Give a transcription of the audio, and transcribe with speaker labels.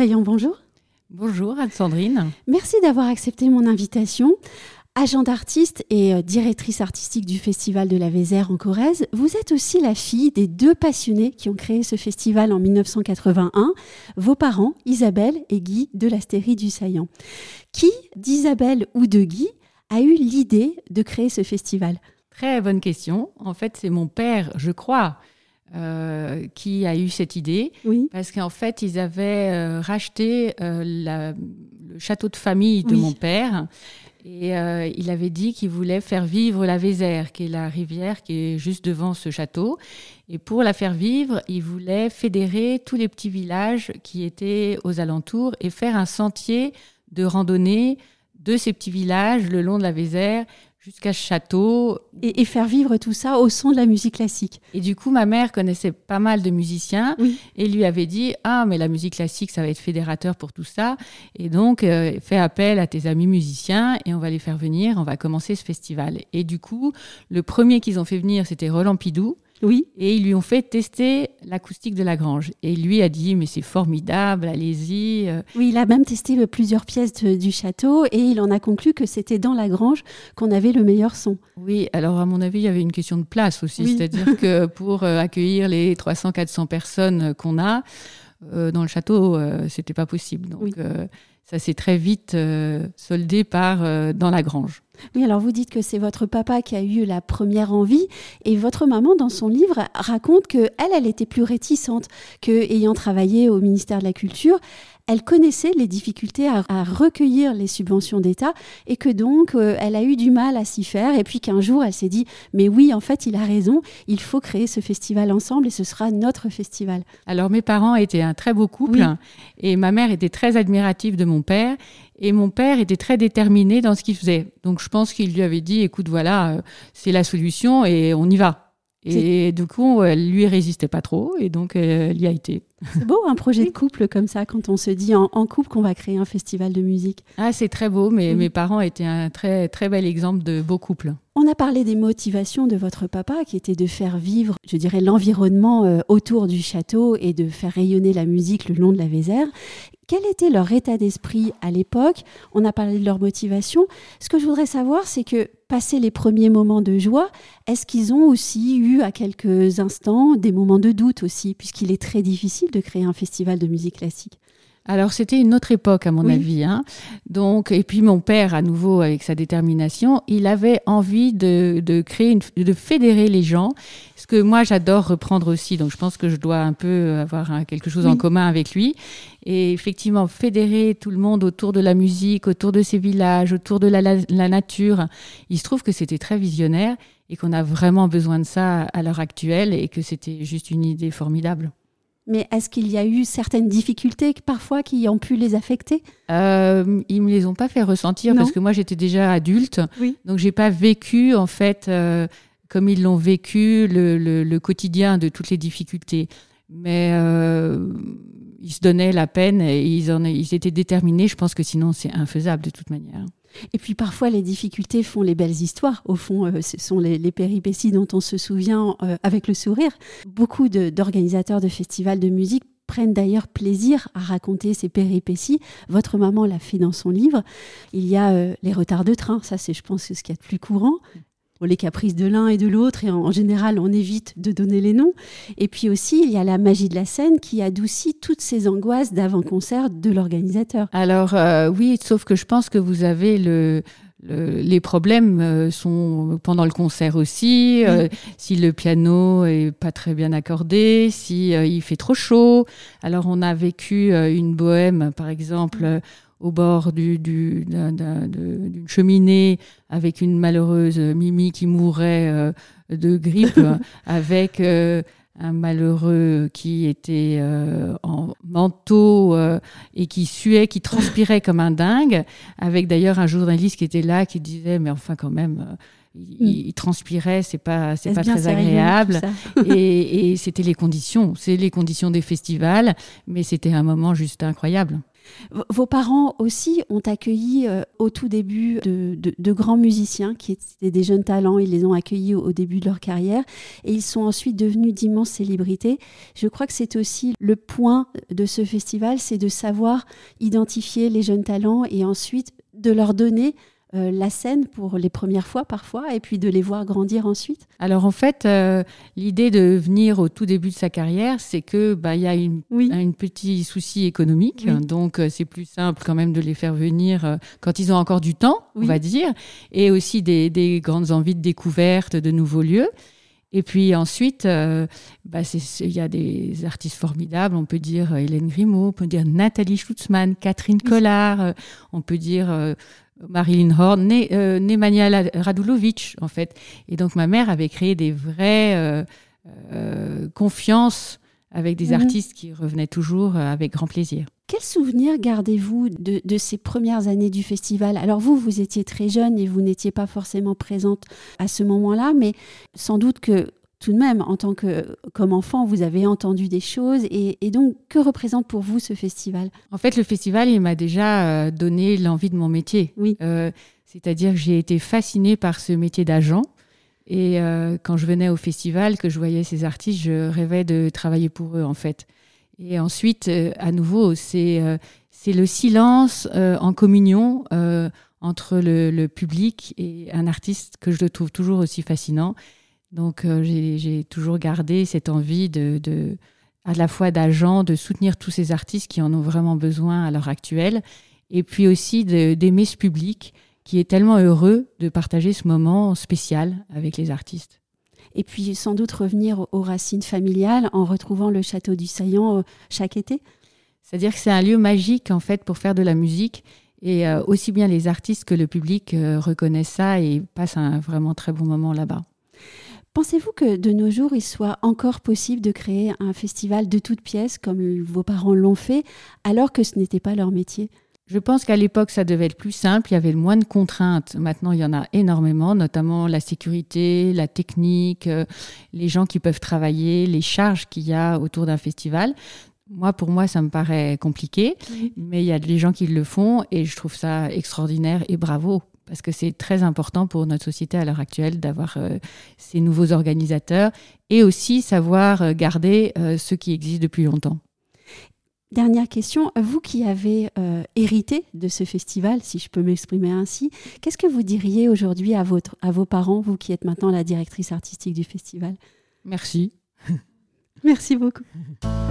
Speaker 1: Saillant, bonjour.
Speaker 2: Bonjour Anne-Sandrine.
Speaker 1: Merci d'avoir accepté mon invitation. Agent d'artiste et euh, directrice artistique du Festival de la Vézère en Corrèze, vous êtes aussi la fille des deux passionnés qui ont créé ce festival en 1981, vos parents, Isabelle et Guy de l'Astérie du Saillant. Qui, d'Isabelle ou de Guy, a eu l'idée de créer ce festival?
Speaker 2: Très bonne question. En fait, c'est mon père, je crois, euh, qui a eu cette idée.
Speaker 1: Oui.
Speaker 2: Parce qu'en fait, ils avaient euh, racheté euh, la- le château de famille de
Speaker 1: Oui.
Speaker 2: mon père. Et il avait dit qu'il voulait faire vivre la Vézère, qui est la rivière qui est juste devant ce château. Et pour la faire vivre, il voulait fédérer tous les petits villages qui étaient aux alentours et faire un sentier de randonnée de ces petits villages le long de la Vézère jusqu'à château
Speaker 1: et, et faire vivre tout ça au son de la musique classique.
Speaker 2: et du coup, ma mère connaissait pas mal de musiciens
Speaker 1: Oui.
Speaker 2: et lui avait dit Ah, mais la musique classique, ça va être fédérateur pour tout ça. Et donc, euh, fais appel à tes amis musiciens et on va les faire venir. On va commencer ce festival. Et du coup, le premier qu'ils ont fait venir, c'était Roland Pidou.
Speaker 1: Oui.
Speaker 2: Et ils lui ont fait tester l'acoustique de la grange. Et lui a dit Mais c'est formidable, allez-y. Euh,
Speaker 1: Oui, il a même testé plusieurs pièces de- du château et il en a conclu que c'était dans la grange qu'on avait le meilleur son.
Speaker 2: Oui, alors à mon avis, il y avait une question de place aussi.
Speaker 1: Oui.
Speaker 2: C'est-à-dire que pour euh, accueillir les 300-400 personnes qu'on a euh, dans le château, euh, c'était pas possible. Donc
Speaker 1: Oui.
Speaker 2: euh, ça s'est très vite soldé par dans la grange.
Speaker 1: Oui, alors vous dites que c'est votre papa qui a eu la première envie et votre maman, dans son livre, raconte que elle, elle était plus réticente, que ayant travaillé au ministère de la Culture, elle connaissait les difficultés à, à recueillir les subventions d'État et que donc euh, elle a eu du mal à s'y faire et puis qu'un jour elle s'est dit mais oui en fait il a raison, il faut créer ce festival ensemble et ce sera notre festival.
Speaker 2: Alors mes parents étaient un très beau couple
Speaker 1: Oui.
Speaker 2: et ma mère était très admirative de mon père et mon père était très déterminé dans ce qu'il faisait. Donc je pense qu'il lui avait dit écoute voilà, euh, c'est la solution et on y va. Et du coup, elle lui résistait pas trop et donc euh, elle y a été.
Speaker 1: C'est beau un projet de couple comme ça quand on se dit en, en couple qu'on va créer un festival de musique.
Speaker 2: Ah, c'est très beau, mais mes parents étaient un très, très bel exemple de beau couple.
Speaker 1: On a parlé des motivations de votre papa, qui était de faire vivre, je dirais, l'environnement euh, autour du château et de faire rayonner la musique le long de la Vézère. Quel était leur état d'esprit à l'époque On a parlé de leur motivation. Ce que je voudrais savoir, c'est que, passé les premiers moments de joie, est-ce qu'ils ont aussi eu à quelques instants des moments de doute aussi, puisqu'il est très difficile de créer un festival de musique classique?
Speaker 2: Alors, c'était une autre époque, à mon
Speaker 1: Oui.
Speaker 2: avis. hein. Donc, et puis mon père, à nouveau, avec sa détermination, il avait envie de, de créer, une, de fédérer les gens. Ce que moi, j'adore reprendre aussi. Donc, je pense que je dois un peu avoir quelque chose en commun avec lui. Et effectivement, fédérer tout le monde autour de la musique, autour de ces villages, autour de la, la- la nature. Il se trouve que c'était très visionnaire et qu'on a vraiment besoin de ça à l'heure actuelle et que c'était juste une idée formidable.
Speaker 1: Mais est-ce qu'il y a eu certaines difficultés parfois qui ont pu les affecter?
Speaker 2: Euh, ils me les ont pas fait ressentir
Speaker 1: Non.
Speaker 2: parce que moi j'étais déjà adulte,
Speaker 1: Oui.
Speaker 2: donc j'ai pas vécu en fait euh, comme ils l'ont vécu le, le- le quotidien de toutes les difficultés. Mais euh, ils se donnaient la peine et ils, en, ils étaient déterminés. Je pense que sinon c'est infaisable de toute manière.
Speaker 1: Et puis parfois, les difficultés font les belles histoires. Au fond, euh, ce sont les, péripéties dont on se souvient euh, avec le sourire. Beaucoup d'organisateurs de, festivals de musique prennent d'ailleurs plaisir à raconter ces péripéties. Votre maman l'a fait dans son livre. Il y a euh, les retards de train, ça c'est je pense ce qu'il y a de plus courant. Les caprices de l'un et de l'autre, et en, en général on évite de donner les noms. Et puis aussi, il y a la magie de la scène qui adoucit toutes ces angoisses d'avant-concert de l'organisateur.
Speaker 2: Alors euh, oui, sauf que je pense que vous avez le, le- les problèmes euh, sont pendant le concert aussi. euh, si le piano est pas très bien accordé, si euh, il fait trop chaud. Alors on a vécu euh, une bohème, par exemple. Au bord du- du- d'un- d'un- de- d'une cheminée avec une malheureuse Mimi qui mourait euh, de grippe, avec euh, un malheureux qui était euh, en manteau euh, et qui suait, qui transpirait comme un dingue, avec d'ailleurs un journaliste qui était là qui disait mais enfin quand même. euh, il, il transpirait, c'est pas, c'est pas très agréable. et c'était les conditions, c'est les conditions des festivals, mais c'était un moment juste incroyable.
Speaker 1: Vos parents aussi ont accueilli euh, au tout début de, grands musiciens qui étaient des jeunes talents. Ils les ont accueillis au, début de leur carrière et ils sont ensuite devenus d'immenses célébrités. Je crois que c'est aussi le point de ce festival, c'est de savoir identifier les jeunes talents et ensuite de leur donner euh, la scène pour les premières fois parfois et puis de les voir grandir ensuite
Speaker 2: Alors en fait, euh, l'idée de venir au tout début de sa carrière, c'est que bah il y a une, un petit souci économique, donc euh, c'est plus simple quand même de les faire venir quand ils ont encore du temps, on va dire, et aussi des, des, grandes envies de découverte de nouveaux lieux. Et puis ensuite, bah, il y a des artistes formidables. On peut dire Hélène Grimaud, on peut dire Nathalie Schlutzmann, Catherine Collard, on peut dire Marilyn Horn, née, euh, Radulovic, en fait. Et donc, ma mère avait créé des vraies euh, euh, confiances avec des mhm. artistes qui revenaient toujours avec grand plaisir.
Speaker 1: Quel souvenir gardez-vous de, de, ces premières années du festival? Alors vous, vous étiez très jeune et vous n'étiez pas forcément présente à ce moment-là, mais sans doute que tout de même, en tant que comme enfant, vous avez entendu des choses. Et, donc, que représente pour vous ce festival?
Speaker 2: En fait, le festival, il m'a déjà euh, donné l'envie de mon métier.
Speaker 1: Oui.
Speaker 2: Euh, c'est-à-dire que j'ai été fascinée par ce métier d'agent. Et euh, quand je venais au festival, que je voyais ces artistes, je rêvais de travailler pour eux, en fait. Et ensuite, à nouveau, c'est le silence en communion entre le, le, public et un artiste que je trouve toujours aussi fascinant. Donc euh, j'ai toujours gardé cette envie de, à la fois d'agents, de soutenir tous ces artistes qui en ont vraiment besoin à l'heure actuelle, et puis aussi d'aimer ce public qui est tellement heureux de partager ce moment spécial avec les artistes.
Speaker 1: Et puis sans doute revenir aux racines familiales en retrouvant le château du Saillant euh, chaque été.
Speaker 2: C'est-à-dire que c'est un lieu magique en fait pour faire de la musique et euh, aussi bien les artistes que le public reconnaissent ça et passent un vraiment très bon moment là-bas.
Speaker 1: Pensez-vous que de nos jours, il soit encore possible de créer un festival de toutes pièces comme vos parents l'ont fait, alors que ce n'était pas leur métier?
Speaker 2: Je pense qu'à l'époque, ça devait être plus simple, il y avait moins de contraintes. Maintenant, il y en a énormément, notamment la sécurité, la technique, euh, les gens qui peuvent travailler, les charges qu'il y a autour d'un festival. Moi, pour moi, ça me paraît compliqué, mais il y a des gens qui le font et je trouve ça extraordinaire et bravo parce que c'est très important pour notre société à l'heure actuelle d'avoir euh, ces nouveaux organisateurs et aussi savoir euh, garder euh, ceux qui existent depuis longtemps.
Speaker 1: Dernière question, vous qui avez hérité de ce festival, si je peux m'exprimer ainsi, qu'est-ce que vous diriez aujourd'hui à, à vos parents, vous qui êtes maintenant la directrice artistique du festival?
Speaker 2: Merci.
Speaker 1: Merci beaucoup.